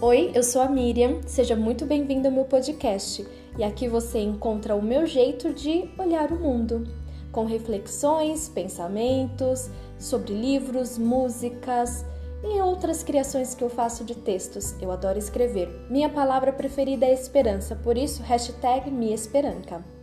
Oi, eu sou a Miriam, seja muito bem-vindo ao meu podcast e aqui você encontra o meu jeito de olhar o mundo, com reflexões, pensamentos sobre livros, músicas e outras criações que eu faço de textos. Eu adoro escrever. Minha palavra preferida é esperança, por isso, hashtag Esperanca.